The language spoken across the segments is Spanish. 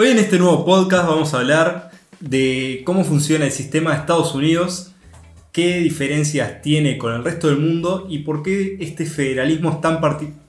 Hoy en este nuevo podcast vamos a hablar de cómo funciona el sistema de Estados Unidos, qué diferencias tiene con el resto del mundo y por qué este federalismo es tan,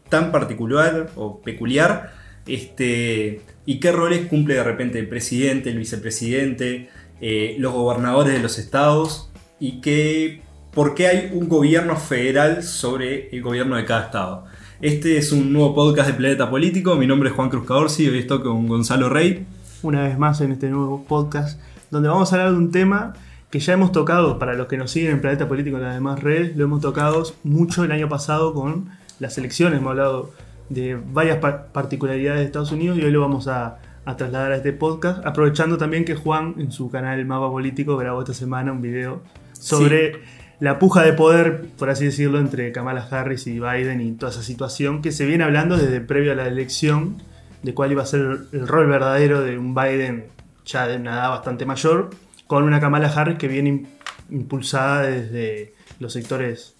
tan particular o peculiar este, y qué roles cumple de repente el presidente, el vicepresidente, eh, los gobernadores de los estados y qué, por qué hay un gobierno federal sobre el gobierno de cada estado. Este es un nuevo podcast de Planeta Político. Mi nombre es Juan Cruz Caorsi y hoy estoy con Gonzalo Rey. Una vez más en este nuevo podcast, donde vamos a hablar de un tema que ya hemos tocado, para los que nos siguen en Planeta Político en las demás redes, lo hemos tocado mucho el año pasado con las elecciones. Hemos hablado de varias particularidades de Estados Unidos y hoy lo vamos a, trasladar a este podcast, aprovechando también que Juan en su canal Mapa Político grabó esta semana un video sobre la puja de poder, por así decirlo, entre Kamala Harris y Biden y toda esa situación que se viene hablando desde previo a la elección de cuál iba a ser el rol verdadero de un Biden ya de una edad bastante mayor, con una Kamala Harris que viene impulsada desde los sectores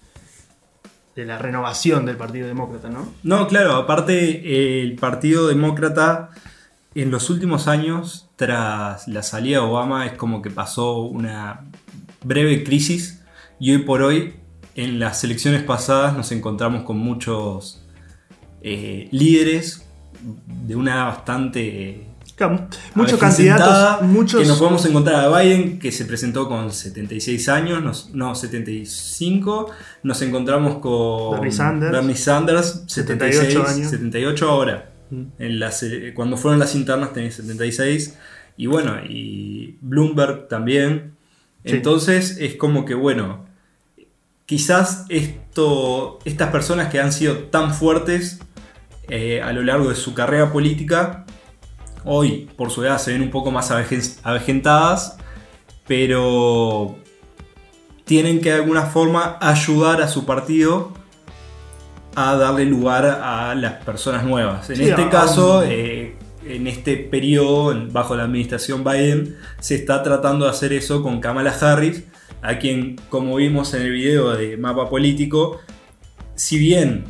de la renovación del Partido Demócrata, ¿no? No, claro, aparte el Partido Demócrata en los últimos años, tras la salida de Obama, es como que pasó una breve crisis y hoy por hoy, en las elecciones pasadas, nos encontramos con muchos eh, líderes de una bastante muchos candidatos, muchos... que nos podemos encontrar a Biden que se presentó con 76 años, no 75, nos encontramos con Bernie Sanders, Sanders 78 años. 78 ahora. Mm. En las, cuando fueron las internas tenía 76 y bueno, y Bloomberg también. Entonces es como que bueno, quizás esto, estas personas que han sido tan fuertes eh, a lo largo de su carrera política, hoy por su edad se ven un poco más avejentadas, pero tienen que de alguna forma ayudar a su partido a darle lugar a las personas nuevas. En este caso, eh, en este periodo, bajo la administración Biden, se está tratando de hacer eso con Kamala Harris, a quien, como vimos en el video de Mapa Político, si bien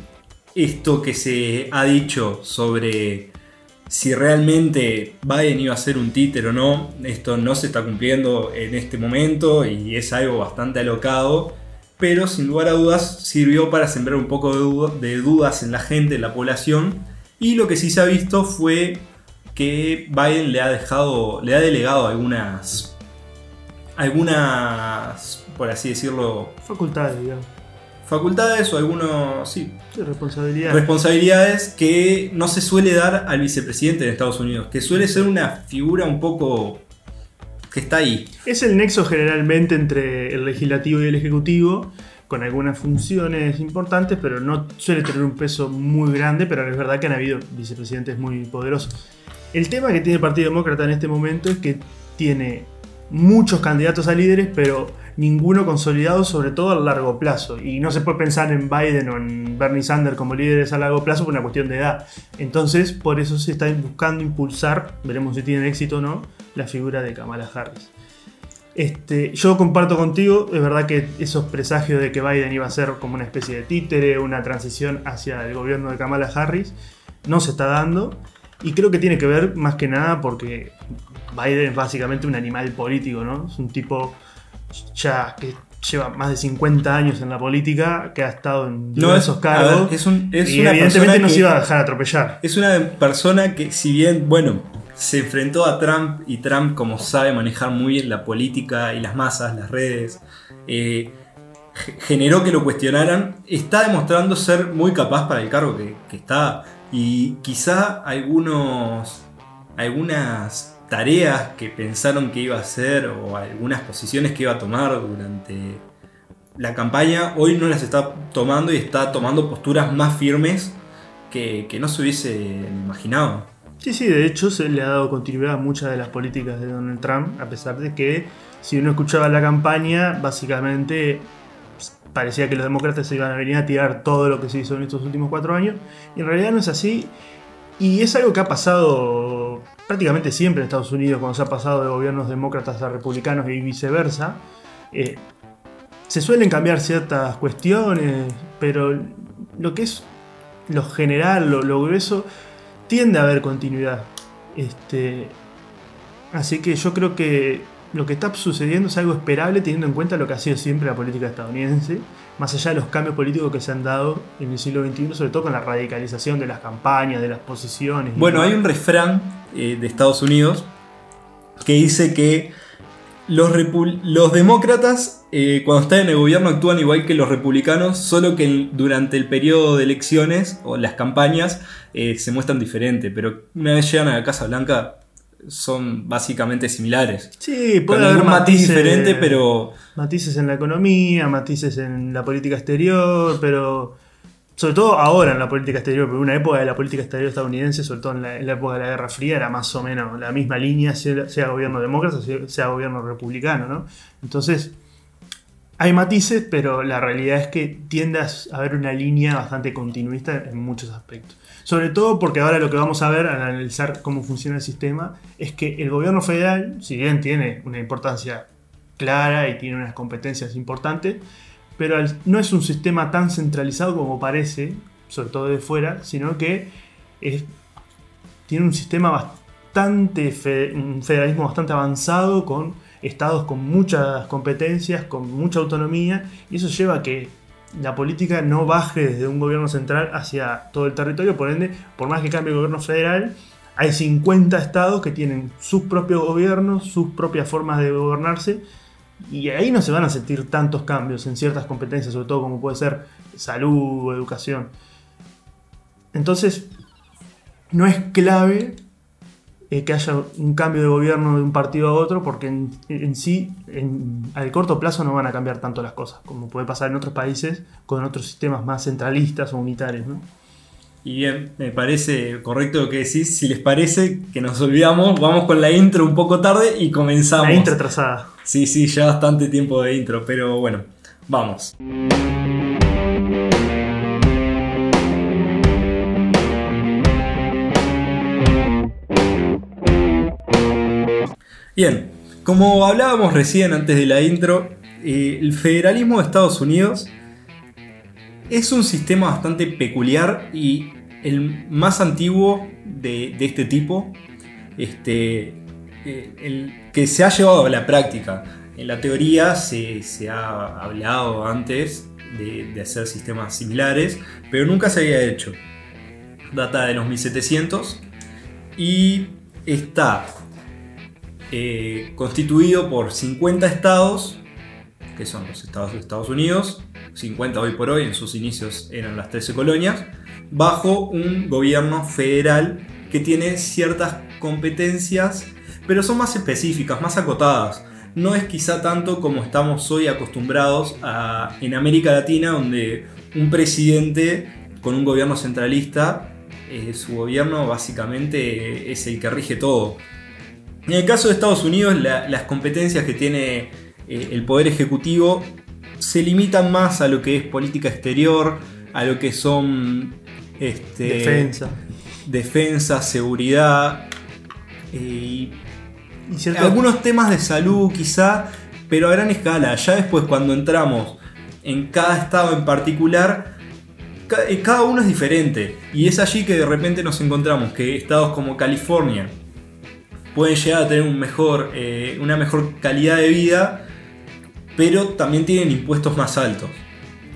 esto que se ha dicho sobre si realmente Biden iba a ser un títer o no, esto no se está cumpliendo en este momento y es algo bastante alocado, pero sin lugar a dudas sirvió para sembrar un poco de, dudas en la gente, en la población, y lo que sí se ha visto fue que Biden le ha dejado, le ha delegado algunas algunas, por así decirlo... Facultades, digamos. Facultades o algunos, sí. responsabilidades. Responsabilidades que no se suele dar al vicepresidente de Estados Unidos, que suele ser una figura un poco que está ahí. Es el nexo generalmente entre el legislativo y el ejecutivo, con algunas funciones importantes, pero no suele tener un peso muy grande, pero es verdad que han habido vicepresidentes muy poderosos. El tema que tiene el Partido Demócrata en este momento es que tiene muchos candidatos a líderes, pero ninguno consolidado, sobre todo a largo plazo. Y no se puede pensar en Biden o en Bernie Sanders como líderes a largo plazo por una cuestión de edad. Entonces, por eso se está buscando impulsar, veremos si tienen éxito o no, la figura de Kamala Harris. Este, yo comparto contigo, es verdad que esos presagios de que Biden iba a ser como una especie de títere, una transición hacia el gobierno de Kamala Harris, no se está dando. Y creo que tiene que ver más que nada porque Biden es básicamente un animal político, ¿no? Es un tipo ya que lleva más de 50 años en la política, que ha estado en diversos cargos. es un, es y evidentemente no se iba a dejar atropellar. Es una persona que, si bien, bueno, se enfrentó a Trump y Trump, como sabe manejar muy bien la política y las masas, las redes, eh, generó que lo cuestionaran, está demostrando ser muy capaz para el cargo que, que está. Y quizá algunos, algunas tareas que pensaron que iba a hacer o algunas posiciones que iba a tomar durante la campaña, hoy no las está tomando y está tomando posturas más firmes que, no se hubiese imaginado. Sí, sí, de hecho se le ha dado continuidad a muchas de las políticas de Donald Trump, a pesar de que si uno escuchaba la campaña, básicamente pues, parecía que los demócratas se iban a venir a tirar todo lo que se hizo en estos últimos cuatro años, y en realidad no es así, y es algo que ha pasado prácticamente siempre en Estados Unidos, cuando se ha pasado de gobiernos demócratas a republicanos y viceversa, eh, se suelen cambiar ciertas cuestiones, pero lo que es lo general, lo, grueso, tiende a haber continuidad. Este, Así que yo creo que lo que está sucediendo es algo esperable teniendo en cuenta lo que ha sido siempre la política estadounidense, más allá de los cambios políticos que se han dado en el siglo XXI, sobre todo con la radicalización de las campañas, de las posiciones. Bueno, hay un refrán eh, de Estados Unidos que dice que los, los demócratas eh, cuando están en el gobierno actúan igual que los republicanos, solo que durante el periodo de elecciones o las campañas eh, se muestran diferentes, pero una vez llegan a la Casa Blanca son básicamente similares. Sí, puede haber matiz diferente, pero... Matices en la economía, matices en la política exterior, pero sobre todo ahora en la política exterior, porque una época de la política exterior estadounidense, sobre todo en la, época de la Guerra Fría, era más o menos la misma línea, sea, gobierno demócrata, sea, gobierno republicano, ¿no? Entonces, hay matices, pero la realidad es que tiende a haber una línea bastante continuista en muchos aspectos. Sobre todo porque ahora lo que vamos a ver al analizar cómo funciona el sistema es que el gobierno federal, si bien tiene una importancia clara y tiene unas competencias importantes, pero no es un sistema tan centralizado como parece, sobre todo de fuera, sino que tiene un sistema bastante, federalismo bastante avanzado con estados con muchas competencias, con mucha autonomía, y eso lleva a que la política no baje desde un gobierno central hacia todo el territorio, por ende, por más que cambie el gobierno federal, hay 50 estados que tienen sus propios gobiernos, sus propias formas de gobernarse, y ahí no se van a sentir tantos cambios en ciertas competencias, sobre todo como puede ser salud o educación. Entonces, no es clave eh, que haya un cambio de gobierno de un partido a otro, porque en, sí, en, al corto plazo no van a cambiar tanto las cosas, como puede pasar en otros países con otros sistemas más centralistas o unitarios. Y bien, me parece correcto lo que decís. Si les parece que nos olvidamos, vamos con la intro un poco tarde y comenzamos. La intro atrasada. Sí, sí, ya bastante tiempo de intro, pero bueno, vamos. Bien, como hablábamos recién antes de la intro, eh, el federalismo de Estados Unidos es un sistema bastante peculiar y el más antiguo de, este tipo, este, eh, el que se ha llevado a la práctica. En la teoría se, ha hablado antes de, hacer sistemas similares, pero nunca se había hecho. Data de los 1700 y está eh, constituido por 50 estados, que son los estados de Estados Unidos, 50 hoy por hoy, en sus inicios eran las 13 colonias, bajo un gobierno federal que tiene ciertas competencias, pero son más específicas, más acotadas. No es quizá tanto como estamos hoy acostumbrados en América Latina, donde un presidente con un gobierno centralista, eh, su gobierno básicamente es el que rige todo. En el caso de Estados Unidos, las competencias que tiene eh, el Poder Ejecutivo se limitan más a lo que es política exterior, a lo que son este, defensa. defensa, seguridad eh, y algunos temas de salud quizá, pero a gran escala. Ya después cuando entramos en cada estado en particular, eh, cada uno es diferente. Y es allí que de repente nos encontramos que estados como California pueden llegar a tener un mejor, eh, una mejor calidad de vida pero también tienen impuestos más altos.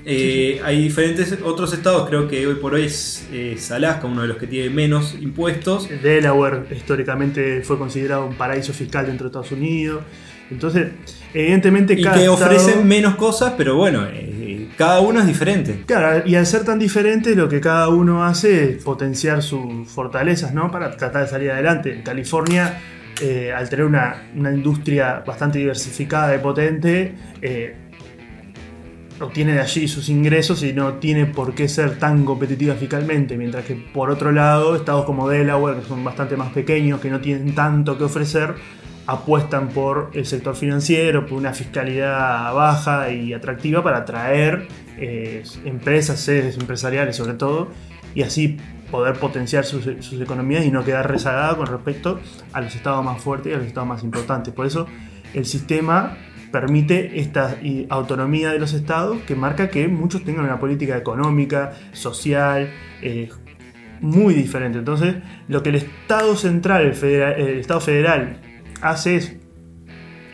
Eh, hay diferentes otros estados, creo que hoy por hoy es, Alaska, uno de los que tiene menos impuestos. Delaware históricamente fue considerado un paraíso fiscal dentro de Estados Unidos. Entonces, evidentemente y que ofrecen menos cosas, pero bueno, eh, cada uno es diferente. Claro, y al ser tan diferente, lo que cada uno hace es potenciar sus fortalezas, ¿no? Para tratar de salir adelante. En California eh, al tener una, industria bastante diversificada y potente, eh, obtiene de allí sus ingresos y no tiene por qué ser tan competitiva fiscalmente, mientras que por otro lado, estados como Delaware, que son bastante más pequeños, que no tienen tanto que ofrecer, apuestan por el sector financiero, por una fiscalidad baja y atractiva para atraer eh, empresas, sedes empresariales sobre todo, y así poder potenciar sus, economías y no quedar rezagada con respecto a los estados más fuertes y a los estados más importantes. Por eso el sistema permite esta autonomía de los estados que marca que muchos tengan una política económica, social, eh, muy diferente. Entonces, lo que el Estado central, el, Estado federal, hace es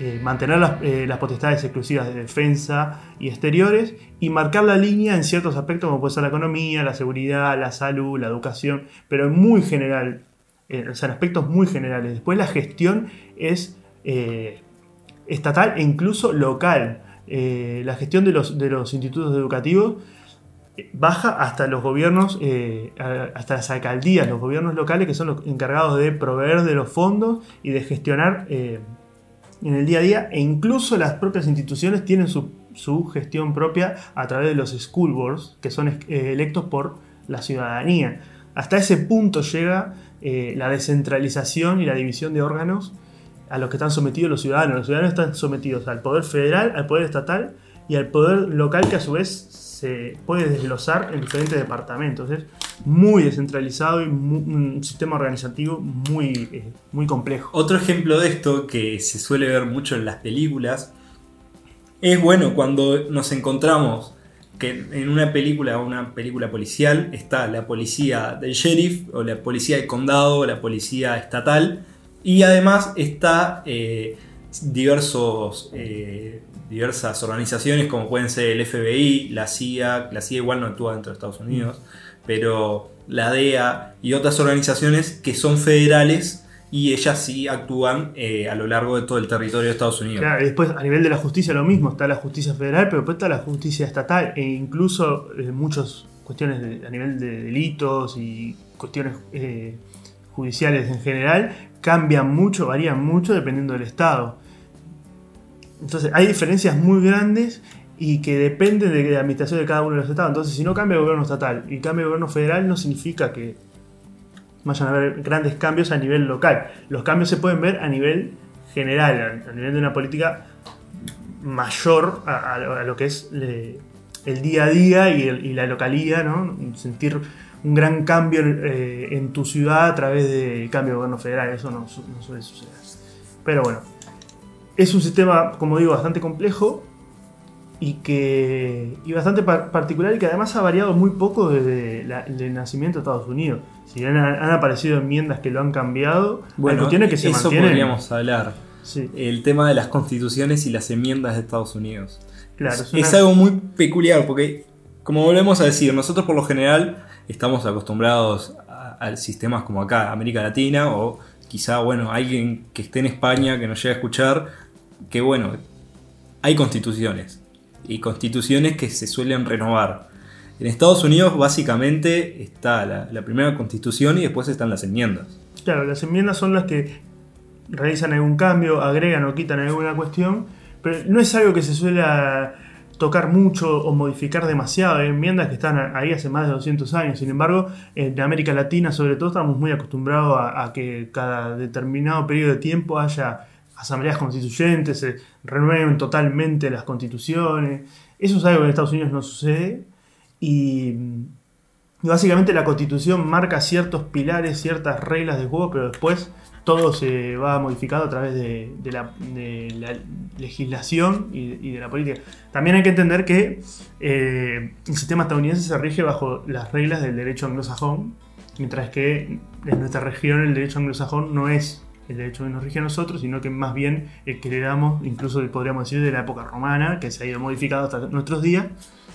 eh, mantener eh, las, potestades exclusivas de defensa y exteriores y marcar la línea en ciertos aspectos como puede ser la economía, la seguridad, la salud, la educación, pero en muy general, eh, o sea, en aspectos muy generales. Después la gestión es estatal e incluso local. la gestión de los, de los institutos educativos baja hasta los gobiernos, hasta las alcaldías, los gobiernos locales que son los encargados de proveer de los fondos y de gestionar en el día a día e incluso las propias instituciones tienen su, gestión propia a través de los school boards que son eh, electos por la ciudadanía. Hasta ese punto llega eh, la descentralización y la división de órganos a los que están sometidos los ciudadanos. Los ciudadanos están sometidos al poder federal, al poder estatal y al poder local que a su vez se puede desglosar en diferentes departamentos. Es muy descentralizado y un sistema organizativo muy, eh, muy complejo. Otro ejemplo de esto que se suele ver mucho en las películas es bueno cuando nos encontramos que en una película, una película policial, está la policía del sheriff, o la policía del condado, o la policía estatal, y además está eh, diversos eh, diversas organizaciones como pueden ser el FBI, la CIA, la CIA igual no actúa dentro de Estados Unidos, pero la DEA y otras organizaciones que son federales y ellas sí actúan eh, a lo largo de todo el territorio de Estados Unidos. Claro, y después a nivel de la justicia lo mismo, está la justicia federal, pero después está la justicia estatal e incluso eh, muchas cuestiones a nivel de delitos y cuestiones eh, judiciales en general cambian mucho, varían mucho dependiendo del estado. Entonces hay diferencias muy grandes y que dependen de la administración de cada uno de los estados. Entonces si no cambia el gobierno estatal y cambia el gobierno federal no significa que vayan a haber grandes cambios a nivel local. Los cambios se pueden ver a nivel general, a nivel de una política mayor a, lo que es el día a día y, la localía, ¿no? sentir un gran cambio eh, en tu ciudad a través del cambio de gobierno federal, eso no, no suele suceder. Pero bueno, es un sistema, como digo, bastante complejo y que y bastante particular y que además ha variado muy poco desde el nacimiento de Estados Unidos. Si bien han, aparecido enmiendas que lo han cambiado, bueno, tiene que se eso podríamos hablar. El tema de las constituciones y las enmiendas de Estados Unidos. Claro, es, algo muy peculiar porque, como volvemos a decir, nosotros por lo general estamos acostumbrados a, a sistemas como acá, América Latina, o quizá, bueno, alguien que esté en España que nos llegue a escuchar, que bueno, hay constituciones y constituciones que se suelen renovar. En Estados Unidos básicamente está la, primera constitución y después están las enmiendas. Claro, las enmiendas son las que realizan algún cambio, agregan o quitan alguna cuestión, pero no es algo que se suele tocar mucho o modificar demasiado. Hay enmiendas que están ahí hace más de 200 años. Sin embargo, en América Latina sobre todo estamos muy acostumbrados a que cada determinado periodo de tiempo haya asambleas constituyentes, se renueven totalmente las constituciones. Eso es algo que en Estados Unidos no sucede. Y, básicamente la constitución marca ciertos pilares, ciertas reglas de juego, pero después todo se va modificando a través de, la, legislación y, de la política. También hay que entender que eh, el sistema estadounidense se rige bajo las reglas del derecho anglosajón, mientras que en nuestra región el derecho anglosajón no es el derecho que nos rige a nosotros, sino que más bien el que heredamos, incluso podríamos decir, de la época romana, que se ha ido modificado hasta nuestros días.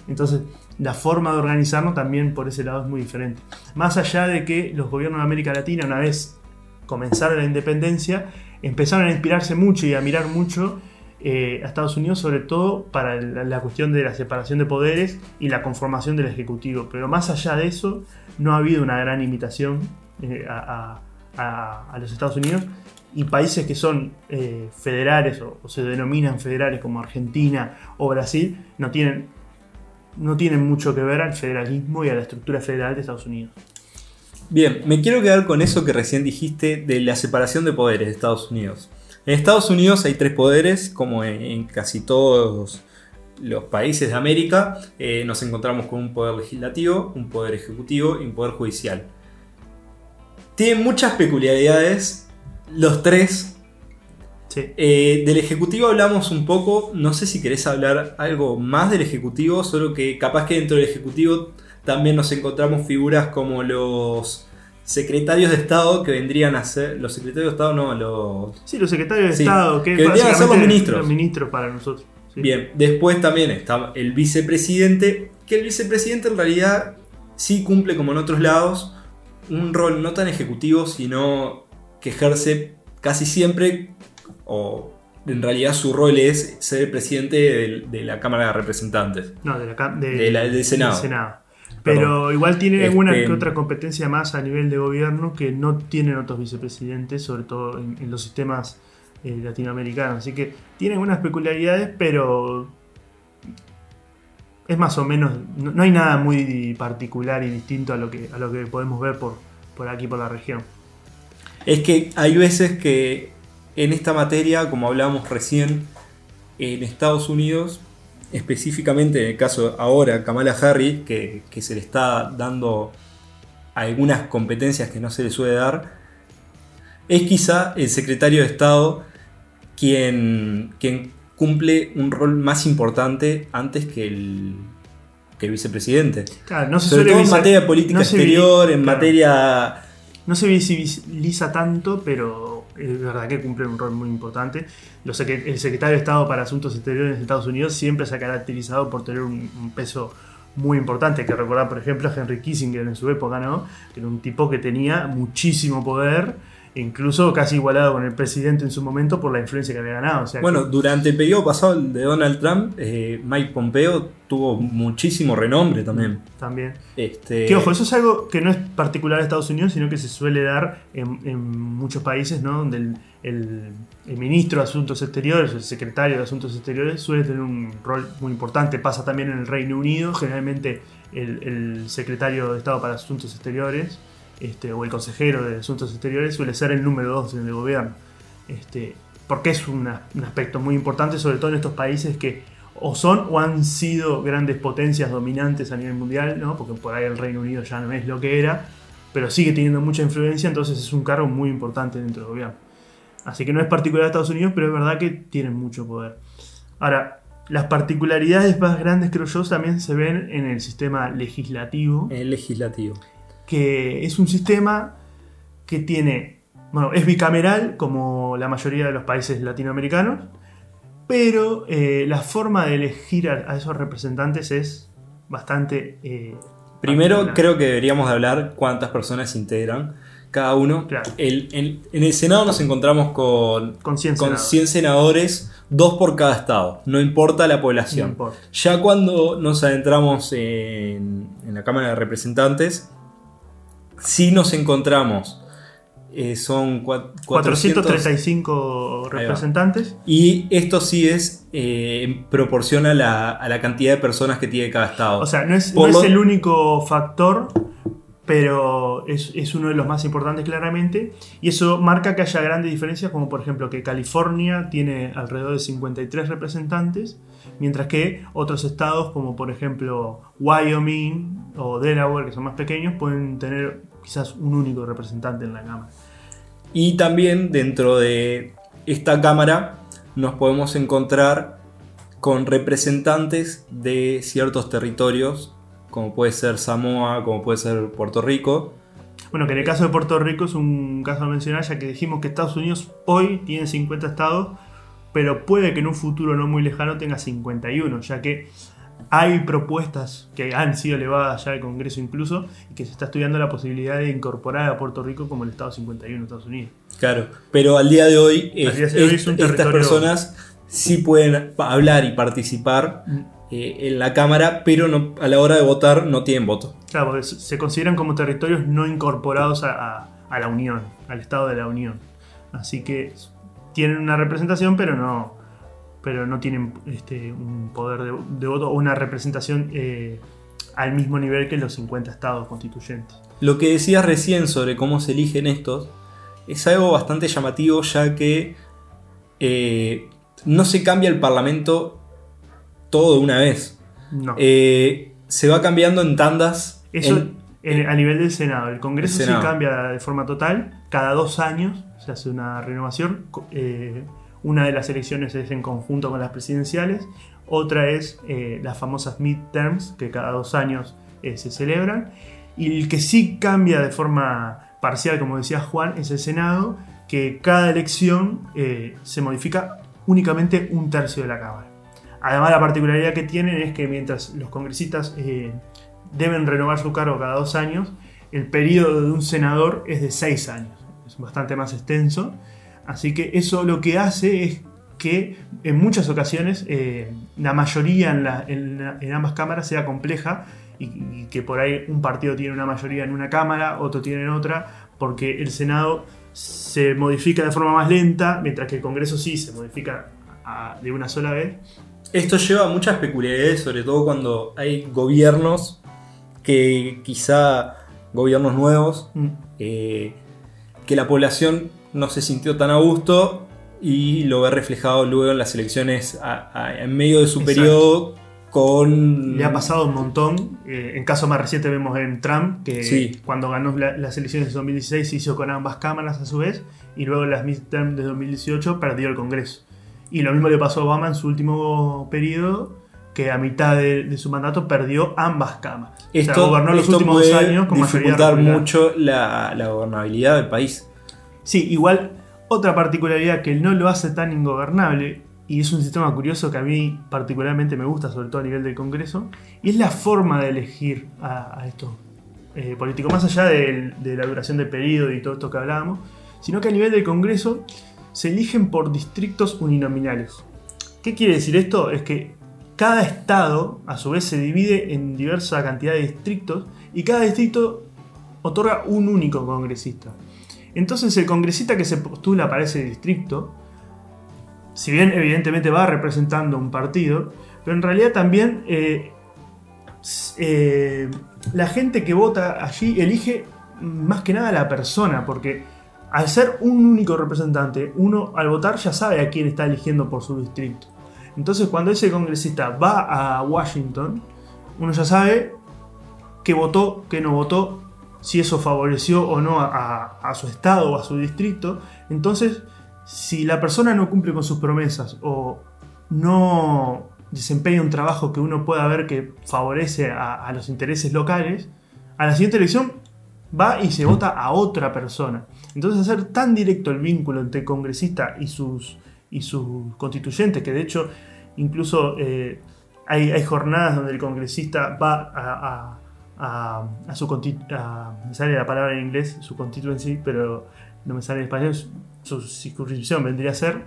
Entonces, la forma de organizarnos también por ese lado es muy diferente. Más allá de que los gobiernos de América Latina, una vez comenzaron la independencia, empezaron a inspirarse mucho y a mirar mucho eh, a Estados Unidos, sobre todo para la, cuestión de la separación de poderes y la conformación del Ejecutivo. Pero más allá de eso, no ha habido una gran imitación eh, a, a, los Estados Unidos y países que son eh, federales o, se denominan federales como Argentina o Brasil no tienen, no tienen mucho que ver al federalismo y a la estructura federal de Estados Unidos. Bien, me quiero quedar con eso que recién dijiste de la separación de poderes de Estados Unidos. En Estados Unidos hay tres poderes, como en, casi todos los países de América, eh, nos encontramos con un poder legislativo, un poder ejecutivo y un poder judicial. Tiene muchas peculiaridades, los tres. Eh, del Ejecutivo hablamos un poco, no sé si querés hablar algo más del Ejecutivo, solo que capaz que dentro del Ejecutivo también nos encontramos figuras como los secretarios de Estado que vendrían a ser. Los secretarios de Estado no, los. Sí, los secretarios de Estado, que, vendrían a ser los ministros. Los ministros para nosotros. Bien, después también está el vicepresidente, que el vicepresidente en realidad sí cumple como en otros lados un rol no tan ejecutivo, sino que ejerce casi siempre, o en realidad su rol es ser el presidente de, la Cámara de Representantes. No, de la, del Senado. Pero igual tiene alguna que este, otra competencia más a nivel de gobierno que no tienen otros vicepresidentes, sobre todo en, los sistemas eh, latinoamericanos. Así que tiene algunas peculiaridades, pero es más o menos. No, hay nada muy particular y distinto a lo que, a lo que podemos ver por, por aquí, por la región. Es que hay veces que en esta materia, como hablábamos recién, en Estados Unidos específicamente en el caso ahora Kamala Harris, que, se le está dando algunas competencias que no se le suele dar, es quizá el secretario de Estado quien, quien cumple un rol más importante antes que el, que el vicepresidente. Claro, no se Sobre todo en materia de política exterior, en materia... No se visibiliza tanto, pero es verdad que cumple un rol muy importante. el secretario de Estado para Asuntos Exteriores de Estados Unidos siempre se ha caracterizado por tener un, peso muy importante. Hay que recordar, por ejemplo, a Henry Kissinger en su época, ¿no? Que era un tipo que tenía muchísimo poder incluso casi igualado con el presidente en su momento por la influencia que había ganado. bueno, durante el periodo pasado de Donald Trump, eh, Mike Pompeo tuvo muchísimo renombre también. También. Este... Que ojo, eso es algo que no es particular a Estados Unidos, sino que se suele dar en, muchos países, ¿no? Donde el, ministro de Asuntos Exteriores, el secretario de Asuntos Exteriores, suele tener un rol muy importante. Pasa también en el Reino Unido, generalmente el, el secretario de Estado para Asuntos Exteriores este, o el consejero de Asuntos Exteriores suele ser el número dos en el gobierno. Este, porque es un aspecto muy importante, sobre todo en estos países que o son o han sido grandes potencias dominantes a nivel mundial, ¿no? porque por ahí el Reino Unido ya no es lo que era, pero sigue teniendo mucha influencia, entonces es un cargo muy importante dentro del gobierno. Así que no es particular de Estados Unidos, pero es verdad que tienen mucho poder. Ahora, las particularidades más grandes, creo yo, también se ven en el sistema legislativo. El legislativo que es un sistema que tiene, bueno, es bicameral como la mayoría de los países latinoamericanos, pero eh, la forma de elegir a, esos representantes es bastante... Eh, Primero creo que deberíamos de hablar cuántas personas integran cada uno. en el Senado nos encontramos con, con, 100, senadores. dos por cada estado, no importa la población. ya cuando nos adentramos en, en, la Cámara de Representantes, si nos encontramos, eh, son 435 representantes. Y esto sí es eh, en proporción a la, cantidad de personas que tiene cada estado. O sea, no es, el único factor, pero es, uno de los más importantes claramente. Y eso marca que haya grandes diferencias, como por ejemplo que California tiene alrededor de 53 representantes, mientras que otros estados como por ejemplo Wyoming o Delaware, que son más pequeños, pueden tener quizás un único representante en la Cámara. Y también dentro de esta Cámara nos podemos encontrar con representantes de ciertos territorios como puede ser Samoa, como puede ser Puerto Rico. Bueno, que en el caso de Puerto Rico es un caso a mencionar, ya que dijimos que Estados Unidos hoy tiene 50 estados, pero puede que en un futuro no muy lejano tenga 51, ya que hay propuestas que han sido elevadas ya al Congreso incluso, y que se está estudiando la posibilidad de incorporar a Puerto Rico como el Estado 51 de Estados Unidos. Claro, pero al día de hoy, estas personas sí pueden hablar y participar mm. Eh, en la Cámara, pero no, a la hora de votar no tienen voto. Claro, porque se consideran como territorios no incorporados a, la Unión, al Estado de la Unión. Así que tienen una representación, pero no, pero no tienen este, un poder de, voto o una representación eh, al mismo nivel que los 50 estados constituyentes. Lo que decías recién sobre cómo se eligen estos es algo bastante llamativo, ya que eh, no se cambia el Parlamento todo de una vez. No. Eh, se va cambiando en tandas. Eso a nivel del Senado. El Congreso se cambia de forma total. Cada dos años se hace una renovación. Eh, una de las elecciones es en conjunto con las presidenciales. Otra es eh, las famosas midterms, que cada dos años se celebran. Y el que sí cambia de forma parcial, como decía Juan, es el Senado, que cada elección eh, se modifica únicamente un tercio de la Cámara. Además, la particularidad que tienen es que mientras los congresistas eh, deben renovar su cargo cada dos años, el periodo de un senador es de seis años. Es bastante más extenso. Así que eso lo que hace es que en muchas ocasiones eh, la mayoría en, ambas cámaras sea compleja y, que por ahí un partido tiene una mayoría en una cámara, otro tiene en otra, porque el Senado se modifica de forma más lenta, mientras que el Congreso sí se modifica de una sola vez. Esto lleva a muchas peculiaridades, sobre todo cuando hay gobiernos que quizá, gobiernos nuevos, mm. eh, que la población no se sintió tan a gusto y lo ve reflejado luego en las elecciones en medio de su periodo con... Le ha pasado un montón. Eh, en caso más reciente vemos en Trump, que cuando ganó las elecciones de 2016 se hizo con ambas cámaras a su vez, y luego en las midterms de 2018 perdió el Congreso. Y lo mismo le pasó a Obama en su último periodo, que a mitad de, su mandato perdió ambas cámaras. Esto, gobernó los últimos años con dificultar mucho la, la gobernabilidad del país. Sí, igual otra particularidad que no lo hace tan ingobernable, y es un sistema curioso que a mí particularmente me gusta, sobre todo a nivel del Congreso, y es la forma de elegir a, estos eh, políticos, más allá de, la duración del periodo y todo esto que hablábamos, sino que a nivel del Congreso se eligen por distritos uninominales. ¿Qué quiere decir esto? Es que cada estado a su vez se divide en diversa cantidad de distritos y cada distrito otorga un único congresista. Entonces el congresista que se postula para ese distrito, si bien evidentemente va representando un partido, pero en realidad también eh, eh, la gente que vota allí elige más que nada a la persona, porque al ser un único representante, uno al votar ya sabe a quién está eligiendo por su distrito. Entonces cuando ese congresista va a Washington, uno ya sabe qué votó, qué no votó, si eso favoreció o no a, su estado o a su distrito. Entonces, si la persona no cumple con sus promesas o no desempeña un trabajo que uno pueda ver que favorece a, los intereses locales, a la siguiente elección va y se vota a otra persona. Entonces hacer tan directo el vínculo entre el congresista y sus, y sus constituyentes, que de hecho incluso eh, hay, jornadas donde el congresista va a a, su me sale la palabra en inglés, su constituency, pero no me sale en español, su circunscripción vendría a ser.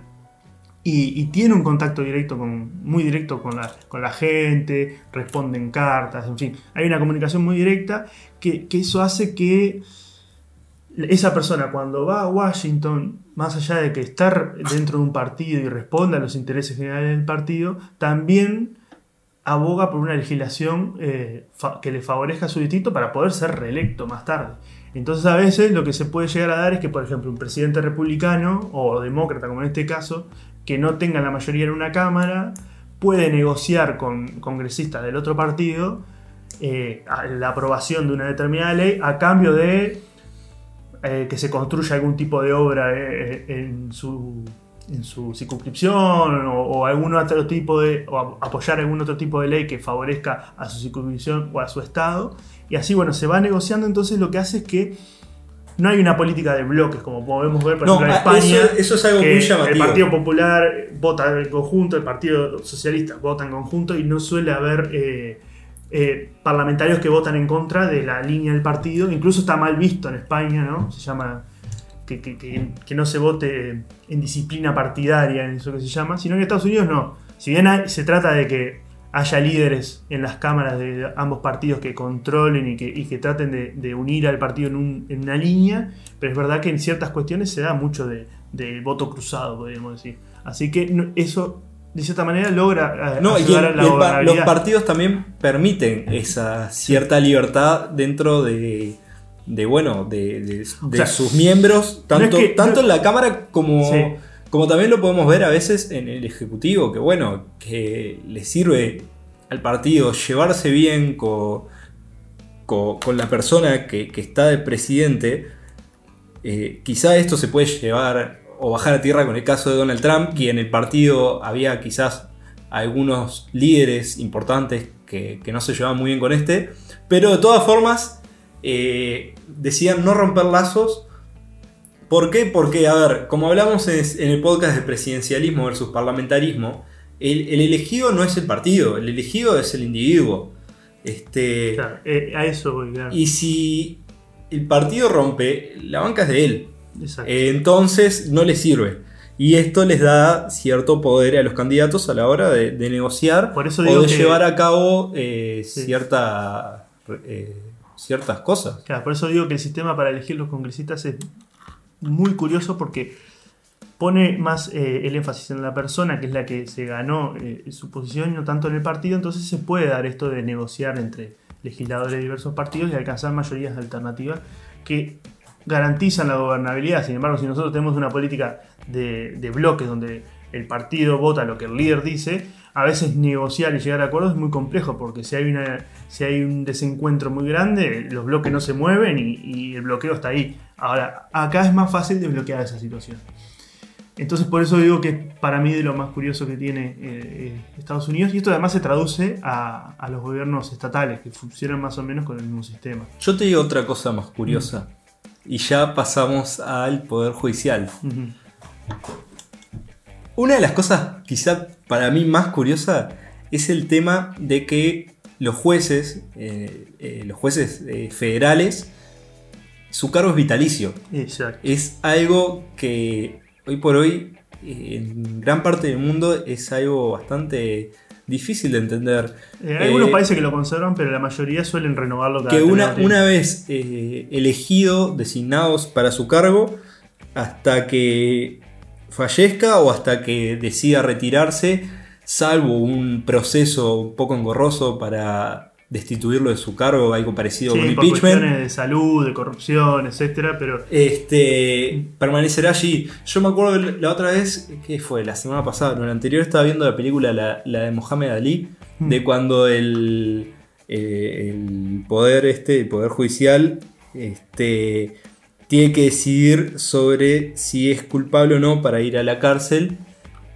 Y, tiene un contacto directo con, muy directo con la, con la gente, responden cartas, en fin. Hay una comunicación muy directa que, que eso hace que esa persona cuando va a Washington, más allá de que estar dentro de un partido y responda a los intereses generales del partido, también aboga por una legislación eh, que le favorezca su distrito para poder ser reelecto más tarde. Entonces a veces lo que se puede llegar a dar es que, por ejemplo, un presidente republicano o demócrata, como en este caso, que no tenga la mayoría en una Cámara, puede negociar con congresistas del otro partido eh, la aprobación de una determinada ley a cambio de eh, que se construya algún tipo de obra en su en su circunscripción o, algún otro tipo de o apoyar algún otro tipo de ley que favorezca a su circunscripción o a su estado. Y así bueno se va negociando entonces lo que hace es que no hay una política de bloques como podemos ver por ejemplo en España eso, es algo muy llamativo. el Partido Popular vota en conjunto el Partido Socialista vota en conjunto y no suele haber eh, eh, parlamentarios que votan en contra de la línea del partido. Incluso está mal visto en España no se llama que, no se vote en disciplina partidaria, en eso que se llama, sino que en Estados Unidos no. Si bien se trata de que haya líderes en las cámaras de ambos partidos que controlen y que, traten de, unir al partido en, una línea, pero es verdad que en ciertas cuestiones se da mucho de, voto cruzado, podríamos decir. Así que eso de cierta manera logra eh, no, ayudar a la Los partidos también permiten esa cierta libertad dentro de de bueno, de, sus miembros, tanto, tanto en la Cámara como, como también lo podemos ver a veces en el Ejecutivo, que bueno, que le sirve al partido llevarse bien con, con, la persona que, está de presidente. Eh, quizá esto se puede llevar o bajar a tierra con el caso de Donald Trump, que en el partido había quizás algunos líderes importantes que, que no se llevaban muy bien con este, pero de todas formas eh, decían no romper lazos. ¿Por qué? Porque, a ver, como hablamos en el podcast de presidencialismo versus parlamentarismo, el, elegido no es el partido, el elegido es el individuo. Este, eh, a eso voy, Y si el partido rompe, la banca es de él. entonces no le sirve. Y esto les da cierto poder a los candidatos a la hora de, negociar o de llevar a cabo eh, cierta, eh, ciertas cosas. Claro, por eso digo que el sistema para elegir los congresistas es muy curioso porque pone más eh, el énfasis en la persona, que es la que se ganó su posición, y no tanto en el partido, entonces se puede dar esto de negociar entre legisladores de diversos partidos y alcanzar mayorías alternativas que garantizan la gobernabilidad. Sin embargo, si nosotros tenemos una política de, bloques donde el partido vota lo que el líder dice, a veces negociar y llegar a acuerdos es muy complejo, porque si hay, una, si hay un desencuentro muy grande, los bloques no se mueven y, el bloqueo está ahí. Ahora, acá es más fácil desbloquear esa situación. Entonces, por eso digo que para mí de lo más curioso que tiene eh, eh, Estados Unidos, y esto además se traduce a, los gobiernos estatales, que funcionan más o menos con el mismo sistema. Yo te digo otra cosa más curiosa, y ya pasamos al Poder Judicial. Una de las cosas quizá para mí más curiosa es el tema de que los jueces, eh, eh, los jueces eh, federales, su cargo es vitalicio. Es algo que hoy por hoy en gran parte del mundo es algo bastante difícil de entender. hay algunos países que lo conservan, pero la mayoría suelen renovarlo cada Que una, una vez elegido, designados para su cargo, hasta que fallezca o hasta que decida retirarse, salvo un proceso un poco engorroso para destituirlo de su cargo, algo parecido con impeachment. de salud, de corrupción, etcétera, pero. Este. permanecerá allí. Yo me acuerdo la otra vez, ¿qué fue? La semana pasada, no, la anterior estaba viendo la película, la, de Mohamed Ali, de mm. cuando el. Eh, el poder este, el poder judicial, este tiene que decidir sobre si es culpable o no para ir a la cárcel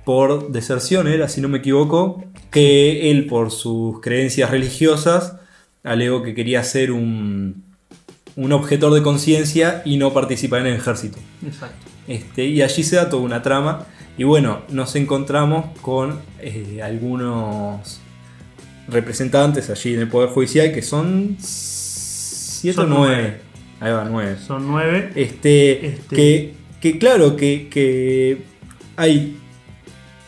por deserción, era, si no me equivoco, que él por sus creencias religiosas alegó que quería ser un, un objetor de conciencia y no participar en el ejército. Exacto. Este, y allí se da toda una trama. Y bueno, nos encontramos con eh, algunos representantes allí en el Poder Judicial que son 7 o 9. Ahí va, nueve. Son nueve. Este, este. Que, claro, que, hay.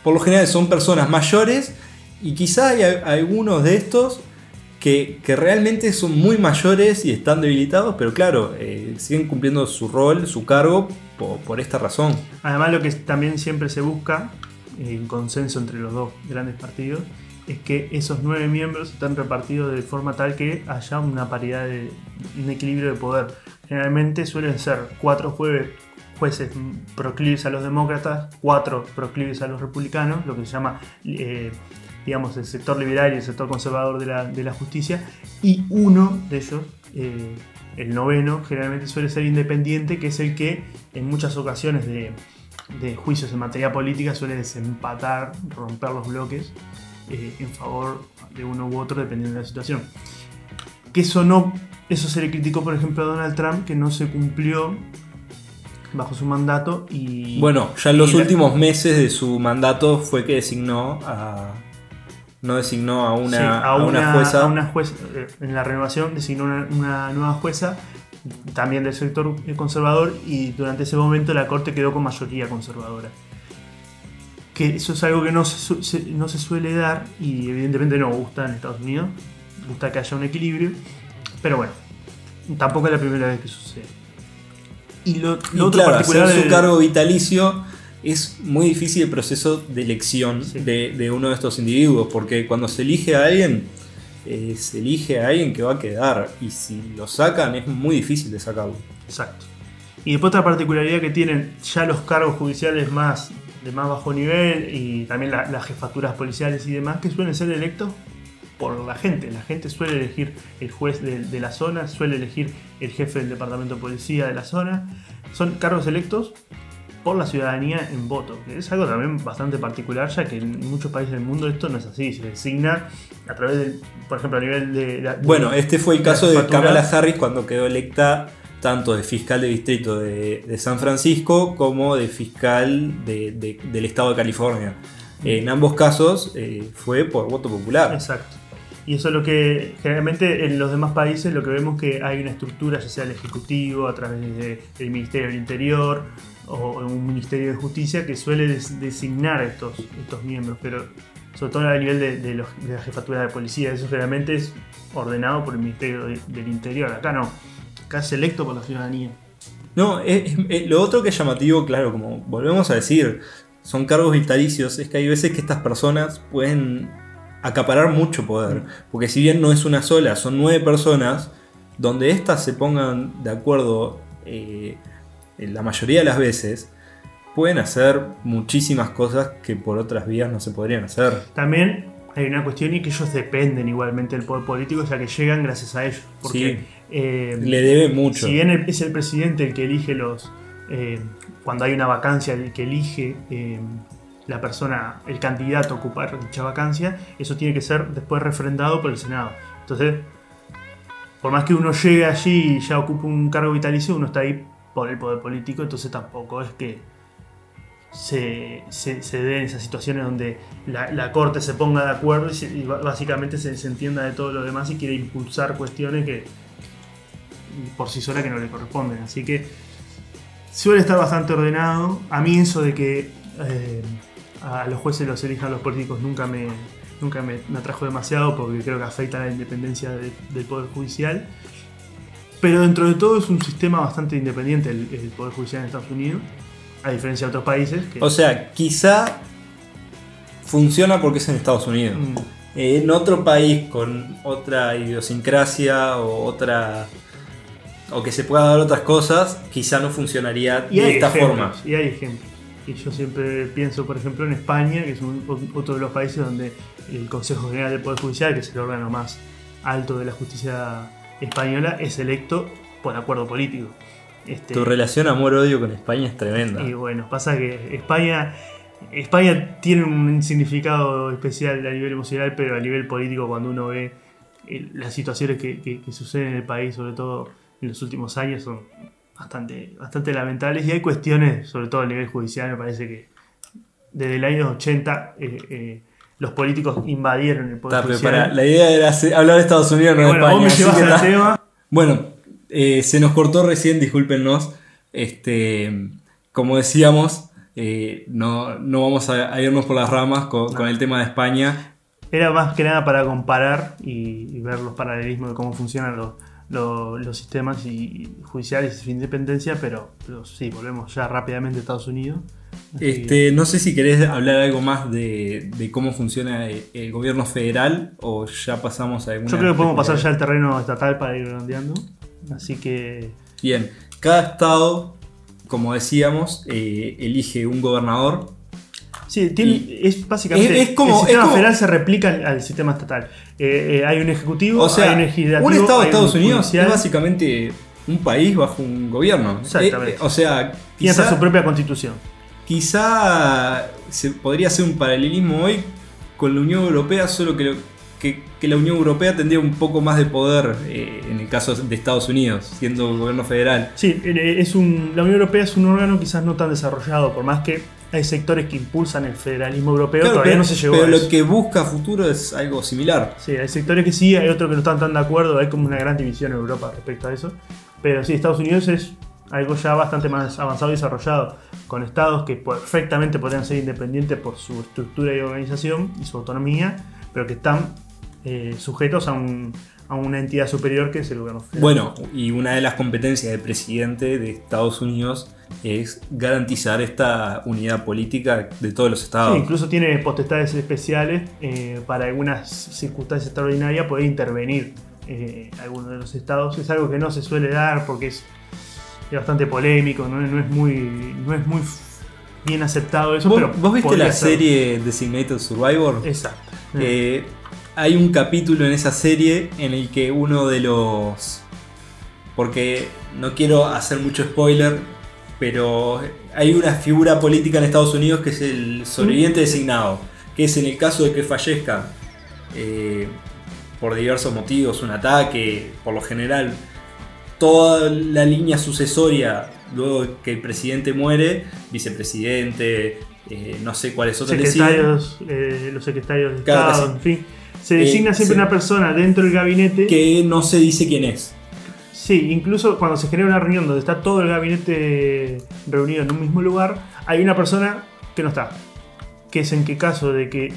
Por lo general son personas mayores. Y quizá hay algunos de estos que, realmente son muy mayores y están debilitados, pero claro, eh, siguen cumpliendo su rol, su cargo, por, esta razón. Además, lo que también siempre se busca, en consenso entre los dos grandes partidos, es que esos nueve miembros están repartidos de forma tal que haya una paridad de un equilibrio de poder. Generalmente suelen ser cuatro jueces proclives a los demócratas, cuatro proclives a los republicanos, lo que se llama eh, digamos, el sector liberal y el sector conservador de la, justicia, y uno de ellos, eh, el noveno, generalmente suele ser independiente, que es el que en muchas ocasiones de, de juicios en materia política suele desempatar, romper los bloques eh, en favor de uno u otro dependiendo de la situación. Que eso no, eso se le criticó por ejemplo a Donald Trump que no se cumplió bajo su mandato y... Bueno, ya en los últimos meses de su mandato fue que designó a... No designó a una, a, una, jueza. A una jueza eh, en la renovación designó una, nueva jueza también del sector conservador y durante ese momento la corte quedó con mayoría conservadora que eso es algo que no se, no se suele dar y evidentemente no gusta en Estados Unidos, gusta que haya un equilibrio, pero bueno, tampoco es la primera vez que sucede. Y lo, otro particular su cargo vitalicio es muy difícil el proceso de elección de, uno de estos individuos, porque cuando se elige a alguien, eh, se elige a alguien que va a quedar, y si lo sacan es muy difícil de sacarlo. Exacto. Y después otra particularidad que tienen ya los cargos judiciales más de más bajo nivel y también las jefaturas policiales y demás que suelen ser electos por la gente. La gente suele elegir el juez de, la zona, suele elegir el jefe del departamento de policía de la zona. Son cargos electos por la ciudadanía en voto, que es algo también bastante particular, ya que en muchos países del mundo esto no es así, se designa a través del, por ejemplo, a nivel de... bueno, este fue el caso de Kamala Harris cuando quedó electa tanto de fiscal de distrito de, San Francisco como de fiscal del estado de California. En ambos casos eh, fue por voto popular. Exacto. Y eso es lo que generalmente en los demás países lo que vemos que hay una estructura, ya sea el Ejecutivo, a través del Ministerio del Interior o un Ministerio de Justicia, que suele designar estos, estos miembros, pero sobre todo a nivel de, la jefatura de policía, eso generalmente es ordenado por el Ministerio del Interior. Acá no, es electo por la ciudadanía. No, lo otro que es llamativo, claro, como volvemos a decir, son cargos vitalicios, es que hay veces que estas personas pueden acaparar mucho poder. Porque si bien no es una sola, son nueve personas, donde éstas se pongan de acuerdo eh, la mayoría de las veces, pueden hacer muchísimas cosas que por otras vías no se podrían hacer. También hay una cuestión y que ellos dependen igualmente del poder político, ya que llegan gracias a ellos. Porque eh, le debe mucho. Si bien es el presidente el que elige los. Eh, cuando hay una vacancia, el que elige la persona, el candidato a ocupar dicha vacancia, eso tiene que ser después refrendado por el Senado. Entonces, por más que uno llegue allí y ya ocupe un cargo vitalicio, uno está ahí por el poder político, entonces tampoco es que se, se, den esas situaciones donde la, corte se ponga de acuerdo y, básicamente se, se, entienda de todo lo demás y quiere impulsar cuestiones que por sí sola que no le corresponden. Así que suele estar bastante ordenado. A mí eso de que eh, a los jueces los elijan los políticos nunca me, nunca me, atrajo demasiado porque creo que afecta a la independencia del Poder Judicial. Pero dentro de todo es un sistema bastante independiente el, Poder Judicial en Estados Unidos, a diferencia de otros países. O sea, quizá funciona porque es en Estados Unidos. Mm. en otro país con otra idiosincrasia o otra o que se pueda dar otras cosas, quizá no funcionaría de esta forma. Y hay ejemplos. Y yo siempre pienso, por ejemplo, en España, que es otro de los países donde el Consejo General del Poder Judicial, que es el órgano más alto de la justicia española, es electo por acuerdo político. Este, tu relación amor-odio con España es tremenda. Y bueno, pasa que España, España tiene un significado especial a nivel emocional, pero a nivel político, cuando uno ve eh, las situaciones que, que suceden en el país, sobre todo en los últimos años, son bastante, bastante lamentables y hay cuestiones, sobre todo a nivel judicial, me parece que desde el año 80 eh, eh, los políticos invadieron el poder judicial. la idea era hablar de Estados Unidos, no de España. Bueno, eh, se nos cortó recién, discúlpenos. Este, como decíamos, no, no, vamos a, irnos por las ramas con, el tema de España. Era más que nada para comparar y, y ver los paralelismos de cómo funcionan los los sistemas y judiciales y su independencia, pero, sí, volvemos ya rápidamente a Estados Unidos. Este, no sé si querés hablar algo más de, cómo funciona el, gobierno federal o ya pasamos a alguna... Yo creo que podemos pasar ya al terreno estatal para ir redondeando. Así que... Bien, cada estado, como decíamos, eh, elige un gobernador Sí, es básicamente. Es, como, el sistema federal se replica al, sistema estatal. Eh, eh, hay un ejecutivo, o sea, hay un legislativo. Un estado de Estados Unidos es básicamente un país bajo un gobierno. Exactamente. Eh, o sea. Tiene su propia constitución. Quizá se podría hacer un paralelismo hoy con la Unión Europea, solo que, que, la Unión Europea tendría un poco más de poder en el caso de Estados Unidos, siendo gobierno federal. Sí, es un, la Unión Europea es un órgano quizás no tan desarrollado, por más que hay sectores que impulsan el federalismo europeo, todavía no se llegó pero lo que busca futuro es algo similar. Sí, hay sectores que sí, hay otros que no están tan de acuerdo, hay como una gran división en Europa respecto a eso. Pero sí, Estados Unidos es algo ya bastante más avanzado y desarrollado, con estados que perfectamente podrían ser independientes por su estructura y organización y su autonomía, pero que están eh, sujetos a un, a una entidad superior que es el gobierno federal. Bueno, y una de las competencias del presidente de Estados Unidos es garantizar esta unidad política de todos los estados. Sí, incluso tiene potestades especiales eh, para algunas circunstancias extraordinarias poder intervenir eh, algunos de los estados. Es algo que no se suele dar porque es, bastante polémico, ¿no? es muy, no es muy bien aceptado eso. ¿Vos, pero ¿vos viste la serie Designated Survivor? Exacto. Eh, hay un capítulo en esa serie en el que uno de los... Porque no quiero hacer mucho spoiler, pero hay una figura política en Estados Unidos que es el sobreviviente designado, que es en el caso de que fallezca eh, por diversos motivos, un ataque, por lo general, toda la línea sucesoria, luego que el presidente muere, vicepresidente, eh, no sé cuáles otros secretarios, eh, los secretarios de Estado, en fin. Se designa siempre una persona dentro del gabinete que no se dice quién es. Sí, incluso cuando se genera una reunión donde está todo el gabinete reunido en un mismo lugar, hay una persona que no está. Que es en qué caso de que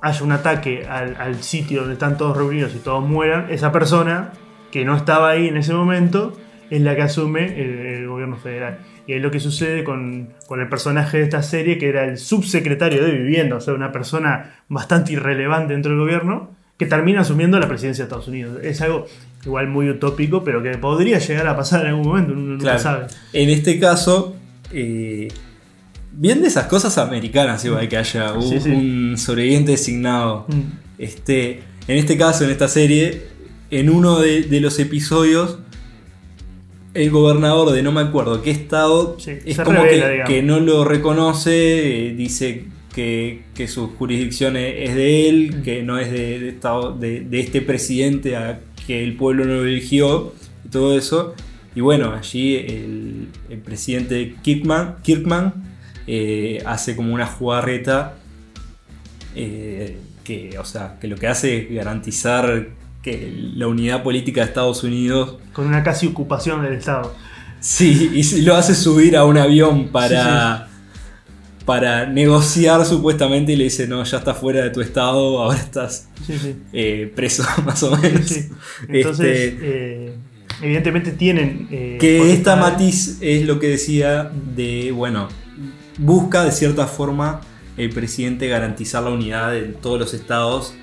haya un ataque al, sitio donde están todos reunidos y todos mueran, esa persona que no estaba ahí en ese momento es la que asume el, gobierno federal. Y es lo que sucede con, con, el personaje de esta serie, que era el subsecretario de vivienda, o sea, una persona bastante irrelevante dentro del gobierno, que termina asumiendo la presidencia de Estados Unidos. Es algo igual muy utópico, pero que podría llegar a pasar en algún momento, uno nunca sabe. En este caso, eh, bien de esas cosas americanas, igual que haya un, sobreviviente designado. Mm. Este, en este caso, en esta serie, en uno de, los episodios, el gobernador de no me acuerdo qué estado es como que, no lo reconoce, eh, dice que, su jurisdicción es de él, que no es de, estado, de, este presidente a que el pueblo no lo eligió y todo eso. Y bueno, allí el, presidente Kirkman, Kirkman eh, hace como una jugarreta eh, que, o sea, que lo que hace es garantizar que la unidad política de Estados Unidos... Con una casi ocupación del Estado. Sí, y lo hace subir a un avión para para negociar supuestamente y le dice, no, ya estás fuera de tu estado, ahora estás eh, preso más o menos. Entonces, este, eh, evidentemente tienen... Eh, que esta matiz es lo que decía de, bueno, busca de cierta forma el presidente garantizar la unidad de todos los estados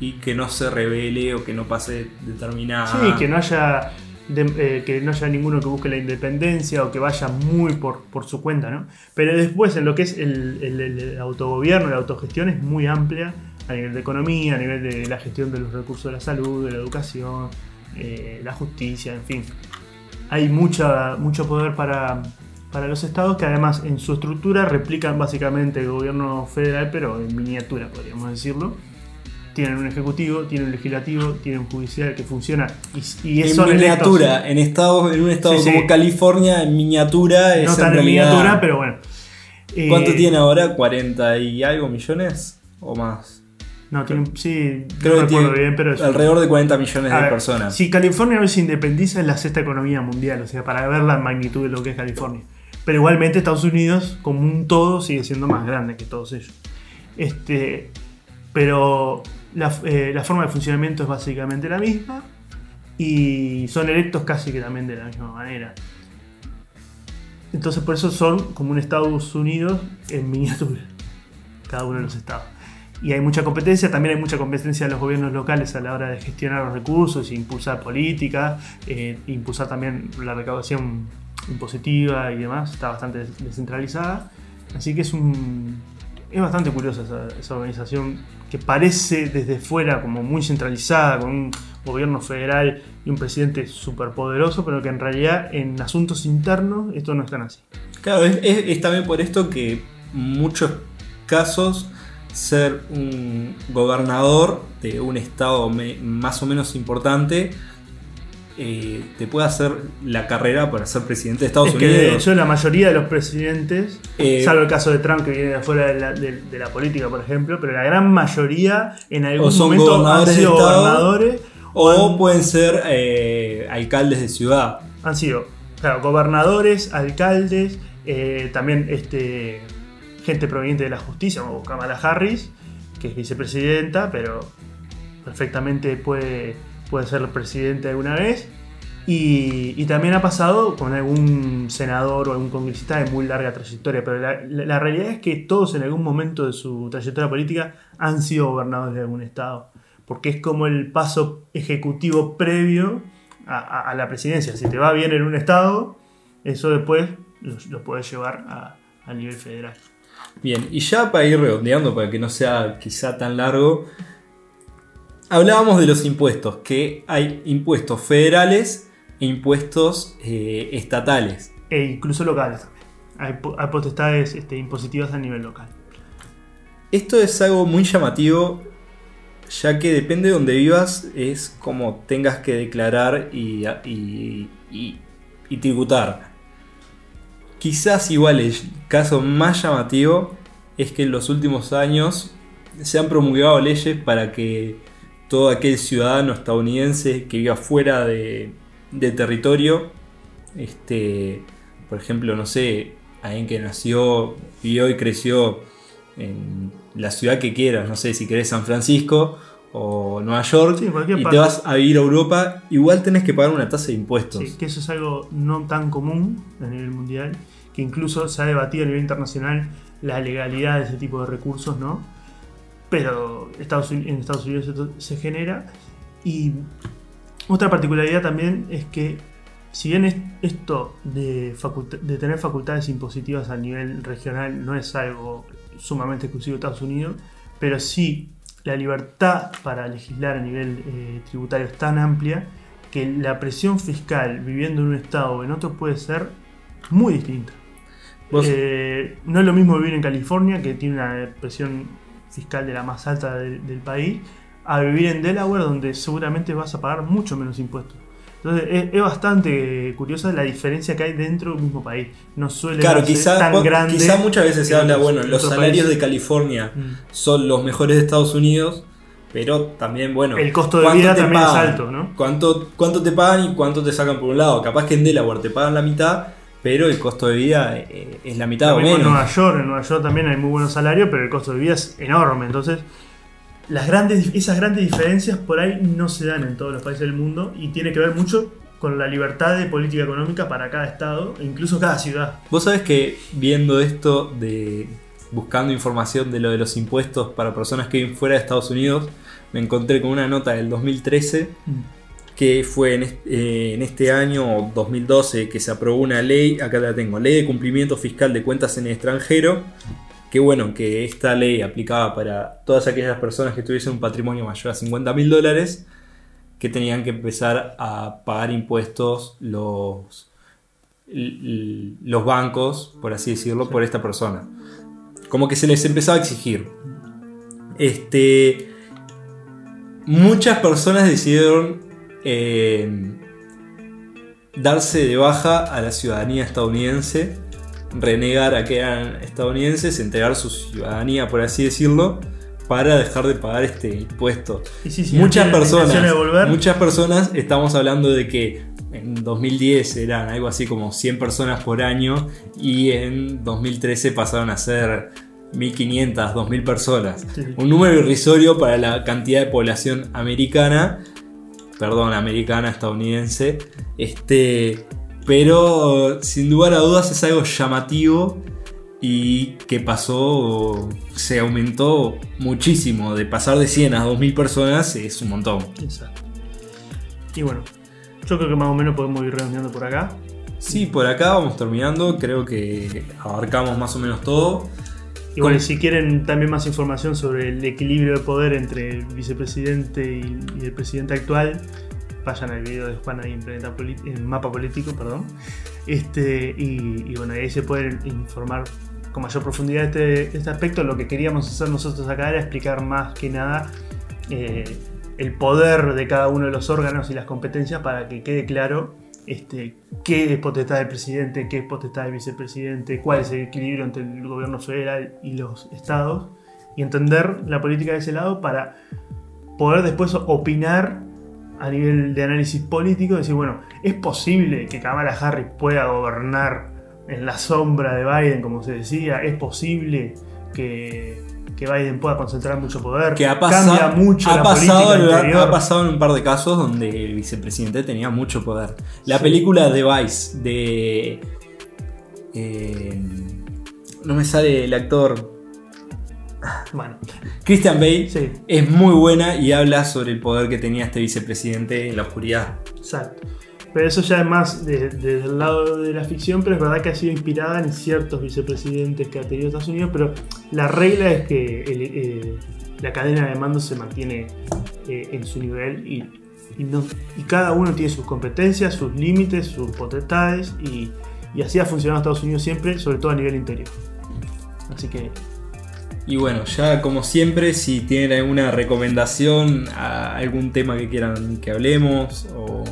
y que no se revele o que no pase determinada... Sí, que no haya eh, que no haya ninguno que busque la independencia o que vaya muy por, su cuenta, ¿no? Pero después en lo que es el, autogobierno, la autogestión es muy amplia a nivel de economía, a nivel de la gestión de los recursos de la salud, de la educación, eh, la justicia, en fin. Hay mucha, mucho poder para, para los estados que además en su estructura replican básicamente el gobierno federal, pero en miniatura, podríamos decirlo tienen un ejecutivo, tienen un legislativo, tienen un judicial que funciona y, en miniatura, en estados, en un estado como California, en miniatura es no tan en, miniatura, pero bueno. ¿Cuánto eh, tiene ahora? ¿40 y algo millones o más? No, tiene, sí, creo que tiene bien, pero alrededor de 40 millones de personas. Si California no se independiza es la sexta economía mundial, o sea, para ver la magnitud de lo que es California. Pero igualmente Estados Unidos, como un todo, sigue siendo más grande que todos ellos. Este, pero eh, la, forma de funcionamiento es básicamente la misma y son electos casi que también de la misma manera. Entonces por eso son como un Estados Unidos en miniatura, cada uno de los estados. Y hay mucha competencia, también hay mucha competencia de los gobiernos locales a la hora de gestionar los recursos, impulsar políticas, eh, impulsar también la recaudación impositiva y demás, está bastante descentralizada. Así que es un, es bastante curiosa esa, organización que parece desde fuera como muy centralizada, con un gobierno federal y un presidente superpoderoso, pero que en realidad en asuntos internos esto no es tan así. Claro, es, también por esto que muchos casos ser un gobernador de un estado más o menos importante eh, te puede hacer la carrera para ser presidente de Estados Unidos. de hecho, la mayoría de los presidentes, eh, salvo el caso de Trump que viene de afuera de la, política, por ejemplo, pero la gran mayoría en algún momento han sido gobernadores. O, pueden ser eh, alcaldes de ciudad. Han sido, claro, gobernadores, alcaldes, también este, gente proveniente de la justicia, como Kamala Harris, que es vicepresidenta, pero perfectamente puede puede ser presidente alguna vez. Y, también ha pasado con algún senador o algún congresista de muy larga trayectoria, pero la, realidad es que todos en algún momento de su trayectoria política han sido gobernadores de algún estado, porque es como el paso ejecutivo previo a, la presidencia. Si te va bien en un estado, eso después lo, puedes llevar a, a nivel federal. Bien, y ya para ir redondeando, para que no sea quizá tan largo, Hablábamos de los impuestos, que hay impuestos federales e impuestos eh, estatales. E incluso locales también. hay, potestades este, impositivas a nivel local. Esto es algo muy llamativo, ya que depende de donde vivas, es como tengas que declarar y, y tributar. Quizás igual el caso más llamativo es que en los últimos años se han promulgado leyes para que todo aquel ciudadano estadounidense que viva fuera de, territorio, este, por ejemplo, no sé, alguien que nació, vivió y creció en la ciudad que quieras, no sé si querés San Francisco o Nueva York y te vas a vivir a Europa, igual tenés que pagar una tasa de impuestos. Sí, que eso es algo no tan común a nivel mundial, que incluso se ha debatido a nivel internacional la legalidad de ese tipo de recursos, ¿no? Pero Estados en Estados Unidos se genera. Y otra particularidad también es que, si bien esto de, de tener facultades impositivas a nivel regional no es algo sumamente exclusivo de Estados Unidos, pero sí la libertad para legislar a nivel eh, tributario es tan amplia que la presión fiscal viviendo en un estado o en otro puede ser muy distinta. Eh, no es lo mismo vivir en California, que tiene una presión fiscal de la más alta del país, a vivir en Delaware, donde seguramente vas a pagar mucho menos impuestos. Entonces es, bastante curiosa la diferencia que hay dentro del mismo país. No suele claro, ser tan grande. Quizá muchas veces se habla, bueno, los salarios de California mm. son los mejores de Estados Unidos, pero también, bueno. El costo de vida también es alto, ¿no? ¿Cuánto, ¿Cuánto te pagan y cuánto te sacan por un lado? Capaz que en Delaware te pagan la mitad pero el costo de vida eh, es la mitad o menos. En Nueva York, en Nueva York también hay muy buenos salarios, pero el costo de vida es enorme. Entonces, las grandes, esas grandes diferencias por ahí no se dan en todos los países del mundo y tiene que ver mucho con la libertad de política económica para cada estado e incluso cada ciudad. Vos sabés que viendo esto de buscando información de lo de los impuestos para personas que viven fuera de Estados Unidos, me encontré con una nota del 2013 que fue eh, en este, año 2012 que se aprobó una ley, acá la tengo, ley de cumplimiento fiscal de cuentas en el extranjero, que bueno, que esta ley aplicaba para todas aquellas personas que tuviesen un patrimonio mayor a 50 mil dólares, que tenían que empezar a pagar impuestos los, los bancos, por así decirlo, por esta persona. Como que se les empezaba a exigir. Este, muchas personas decidieron darse de baja a la ciudadanía estadounidense, renegar a que eran estadounidenses, entregar su ciudadanía, por así decirlo, para dejar de pagar este impuesto. muchas personas, muchas personas estamos hablando de que en 2010 eran algo así como 100 personas por año y en 2013 pasaron a ser 1500, 2000 personas. Un número irrisorio para la cantidad de población americana perdón, americana, estadounidense. Este, pero sin lugar a dudas es algo llamativo y que pasó, se aumentó muchísimo. De pasar de 100 a 2000 personas es un montón. Exacto. Y bueno, yo creo que más o menos podemos ir redondeando por acá. Sí, por acá vamos terminando. Creo que abarcamos más o menos todo. Y bueno, si quieren también más información sobre el equilibrio de poder entre el vicepresidente y, el presidente actual, vayan al video de Juan ahí en, Mapa Político, perdón. Este, y, bueno, ahí se pueden informar con mayor profundidad este, este aspecto. Lo que queríamos hacer nosotros acá era explicar más que nada eh, el poder de cada uno de los órganos y las competencias para que quede claro este, qué es potestad del presidente, qué es potestad del vicepresidente, cuál es el equilibrio entre el gobierno federal y los estados, y entender la política de ese lado para poder después opinar a nivel de análisis político, decir, bueno, ¿es posible que Kamala Harris pueda gobernar en la sombra de Biden, como se decía? ¿Es posible que que Biden pueda concentrar mucho poder. Que ha pasado, cambia mucho ha pasado, Ha pasado en un par de casos donde el vicepresidente tenía mucho poder. La película The Vice de. Eh, no me sale el actor. Bueno, Christian Bale es muy buena y habla sobre el poder que tenía este vicepresidente en la oscuridad. Exacto. Pero eso ya es más desde el lado de la ficción, pero es verdad que ha sido inspirada en ciertos vicepresidentes que ha tenido Estados Unidos, pero la regla es que eh, la cadena de mando se mantiene eh, en su nivel y, y, cada uno tiene sus competencias, sus límites, sus potestades y, Y así ha funcionado Estados Unidos siempre, sobre todo a nivel interior. Así que y bueno, ya como siempre, si tienen alguna recomendación a algún tema que quieran que hablemos o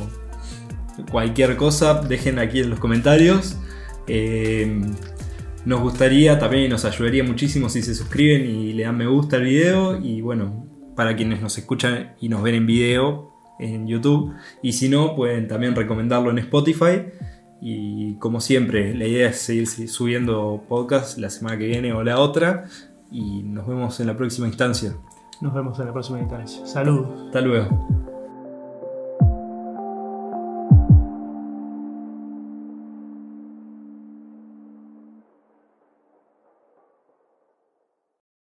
cualquier cosa, dejen aquí en los comentarios. Eh, nos gustaría, también nos ayudaría muchísimo si se suscriben y le dan me gusta al video. Y bueno, para quienes nos escuchan y nos ven en video en YouTube. Y si no, pueden también recomendarlo en Spotify. Y como siempre, la idea es seguir subiendo podcast la semana que viene o la otra y nos vemos en la próxima instancia. Nos vemos en la próxima instancia. Saludos. Hasta luego.